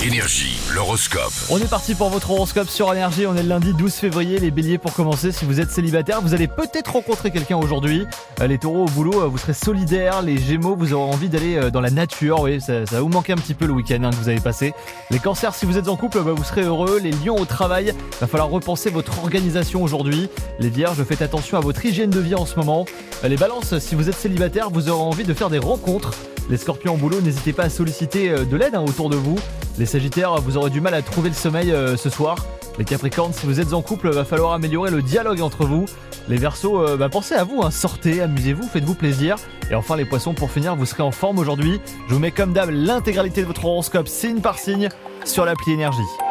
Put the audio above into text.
Énergie, l'horoscope. On est parti pour votre horoscope sur Énergie. On est le lundi 12 février. Les béliers, pour commencer, si vous êtes célibataire, vous allez peut-être rencontrer quelqu'un aujourd'hui. Euh, Les taureaux, au boulot, euh, vous serez solidaires. Les gémeaux, vous aurez envie d'aller euh, dans la nature. Oui, ça, vous manquer un petit peu le week-end hein, que vous avez passé. Les cancers, si vous êtes en couple, bah, vous serez heureux. Les lions, au travail, va falloir repenser votre organisation aujourd'hui. Les vierges, faites attention à votre hygiène de vie en ce moment. Les balances, si vous êtes célibataire, vous aurez envie de faire des rencontres. Les scorpions au boulot, n'hésitez pas à solliciter euh, de l'aide hein, autour de vous. Les sagittaires, vous aurez du mal à trouver le sommeil euh, ce soir. Les capricornes, si vous êtes en couple, va falloir améliorer le dialogue entre vous. Les versos, euh, bah, pensez à vous, hein, sortez, amusez-vous, faites-vous plaisir. Et enfin les poissons, pour finir, vous serez en forme aujourd'hui. Je vous mets comme d'hab l'intégralité de votre horoscope signe par signe sur l'appli énergie.